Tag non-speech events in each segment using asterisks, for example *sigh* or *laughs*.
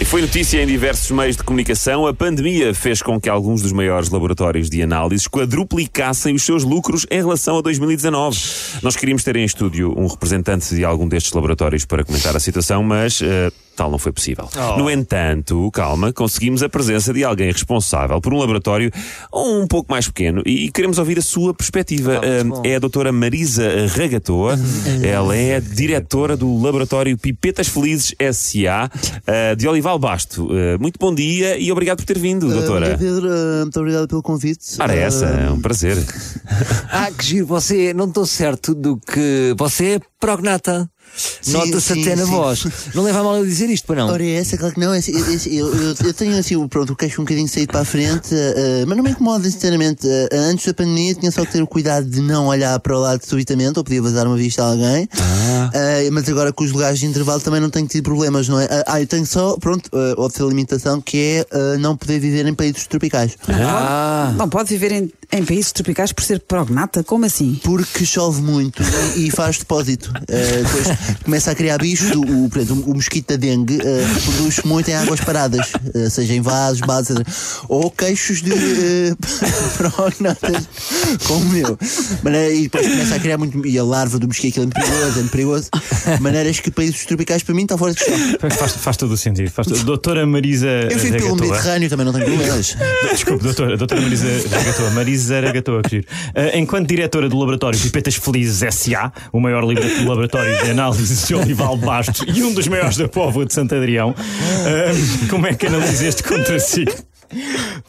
E foi notícia em diversos meios de comunicação. A pandemia fez com que alguns dos maiores laboratórios de análises quadruplicassem os seus lucros em relação a 2019. Nós queríamos ter em estúdio um representante de algum destes laboratórios para comentar a situação, mas. eh, Tal não foi possível. No entanto, calma, conseguimos a presença de alguém responsável por um laboratório um pouco mais pequeno e queremos ouvir a sua perspectiva. Ah, é a doutora Marisa Ragatoa. Ela é diretora do Laboratório Pipetas Felizes SA ah, de Olival Basto. Ah, muito bom dia e obrigado por ter vindo, doutora. Ah, Pedro, ah, muito obrigado pelo convite. Ora, é essa, é um prazer. *laughs* Ah, que giro, você não estou certo do que. Você é prognata. Nota-se sim, até na sim. voz. Não leva a mal eu dizer isto, para não? Ora, é essa, claro que não. é assim, é assim, Eu, eu- eu tenho assim, o- pronto, o queixo um bocadinho saído para a frente, ah, mas não me incomoda, sinceramente. Ah, antes da pandemia tinha só que ter o cuidado de não olhar para o lado subitamente, ou podia vazar uma vista a alguém. Ah, mas agora com os lugares de intervalo também não tenho tido problemas, não é? Ah, Ah, eu tenho só, pronto, ah, outra limitação que é ah, não poder viver em países tropicais. Ah, Não pode viver em, em países tropicais por ser prognata? Como assim? Porque chove muito e, e faz depósito. Eh, depois começa a criar bichos. O, o, por exemplo, o mosquito da dengue eh, reproduz muito em águas paradas, eh, seja em vasos, bases, etc. ou queixos de uh, *laughs* prognatas, como o meu. Maneira, e depois começa a criar muito. E a larva do mosquito aquilo é muito perigoso, é muito perigoso. Maneiras que países tropicais para mim estão fora de questão. Faz, faz todo o sentido. Faz todo- Doutora Marisa Eu fico pelo. Mediterrâneo, também não tenho problemas. Desculpe, doutora, doutora Marisa Ragatoa. Marisa Ragatoa, que giro. Ah, enquanto diretora do laboratório Pipetas Felizes SA, o maior laboratório de análise de Olival Bastos e um dos maiores da Póvoa de Santo Adrião, ah, como é que analisa este contraciclo?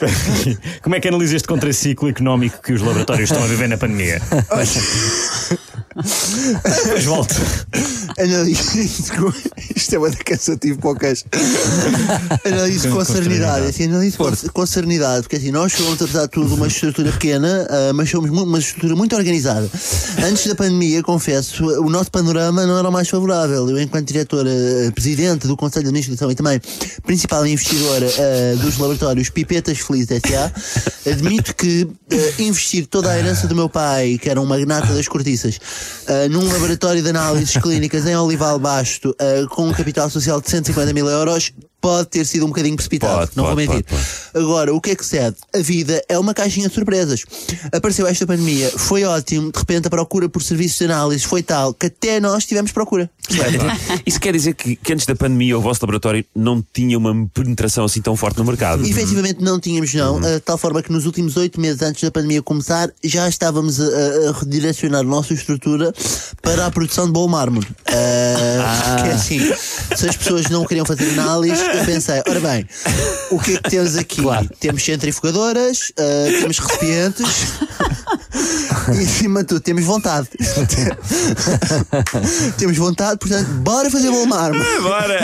*laughs* Como é que analisa este contraciclo económico que os laboratórios estão a viver na pandemia? Depois volto. Analiso com... Isto é uma cansativo para o queixo. Analiso com, Com serenidade. Assim, analiso com, com serenidade, porque assim, nós somos, apesar de tudo, uma estrutura pequena, ah, mas somos uma estrutura muito organizada. Antes da pandemia, confesso, o nosso panorama não era o mais favorável. Eu, enquanto diretora, ah, presidente do Conselho de Administração e também principal investidora ah, dos laboratórios Pipetas Felizes S.A., admito que ah, investir toda a herança do meu pai, que era um magnata das cortiças, ah, num laboratório de análises clínicas em Olival Basto, ah, com um capital social de 150 mil euros, pode ter sido um bocadinho precipitado. Pode, não pode, vou mentir. pode, Agora, o que é que cede? A vida é uma caixinha de surpresas. Apareceu esta pandemia, foi ótimo, de repente a procura por serviços de análise foi tal que até nós tivemos procura. *laughs* Isso quer dizer que, que antes da pandemia o vosso laboratório não tinha uma penetração assim tão forte no mercado? Efetivamente não tínhamos não, Uhum. de tal forma que nos últimos oito meses antes da pandemia começar já estávamos a, a- a redirecionar a nossa estrutura para a produção de bom mármore. *laughs* Ah, Porque assim, se as pessoas não queriam fazer análise, eu pensei, ora bem, o que é que temos aqui? Temos centrifugadoras, ah, temos recipientes *laughs* e acima de tudo temos vontade. *laughs* temos vontade, portanto, bora fazer bom mármore. Bora!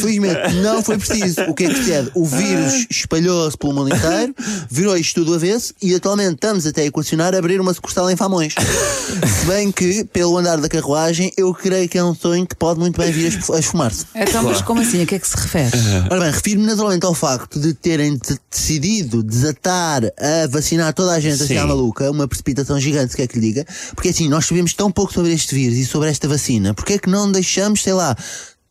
Felizmente não foi preciso. O que é que sucede? O vírus espalhou-se pelo mundo inteiro, virou isto tudo avesso e atualmente estamos até a equacionar abrir uma sucursal em Famões. Se bem que, pelo andar da carruagem, eu creio que é um sonho que pode muito bem vir a esfu- a esfumar-se. Então, mas como assim? A que é que se refere? Ora bem, refiro-me naturalmente ao facto de terem de- decidido desatar a vacinar toda a gente assim Sim. à maluca, uma precipitação gigante, se quer que lhe diga, porque assim, nós sabemos tão pouco sobre este vírus e sobre esta vacina, porque é que não deixamos, sei lá,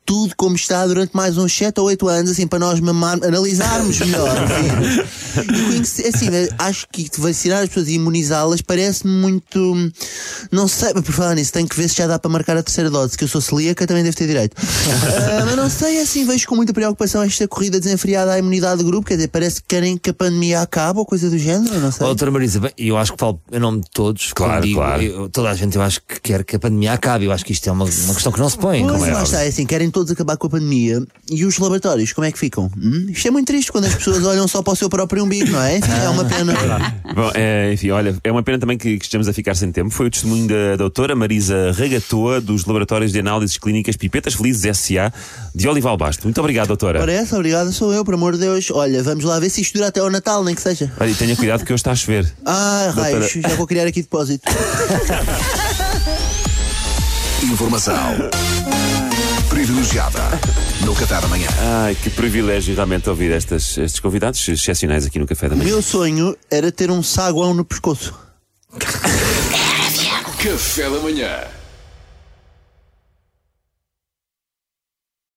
tudo como está durante mais uns 7 ou 8 anos, assim, para nós mamar, analisarmos melhor vírus. *laughs* E assim, acho que vacinar as pessoas e imunizá-las parece-me muito. Não sei, por falar nisso, tenho que ver se já dá para marcar a terceira dose, que eu sou celíaca, também devo ter direito. Ah, mas não sei, assim, vejo com muita preocupação esta corrida desenfreada à imunidade do grupo, quer dizer, parece que querem que a pandemia acabe ou coisa do género, não sei. Ó, doutora Marisa, eu acho que falo em nome de todos. Claro, digo, claro. eu- toda a gente eu acho que quer que a pandemia acabe. Eu acho que isto é uma, uma questão que não se põe. Pois, como é lá está, é assim, querem todos acabar com a pandemia e os laboratórios, como é que ficam? Hum? Isto é muito triste quando as pessoas olham só para o seu próprio umbigo, não é? Enfim, *laughs* é uma pena. Bom, é, enfim, olha, é uma pena também que, que estejamos a ficar sem tempo. Foi o testemunho da doutora Marisa Ragatoa, dos Laboratórios de Análises Clínicas Pipetas Felizes S.A. de Olival Basto. Muito obrigado, doutora. Ora, essa, obrigada, sou eu, por amor de Deus. Olha, vamos lá ver se isto dura até ao Natal, nem que seja. Olha, e tenha cuidado que hoje está a chover. *laughs* Ah, Doutora- raios, já vou criar aqui depósito. *laughs* Informação privilegiada no Café da Manhã. Ai, que privilégio realmente ouvir estas, estes convidados excepcionais aqui no Café da Manhã. meu sonho era ter um saguão no pescoço. Café da manhã.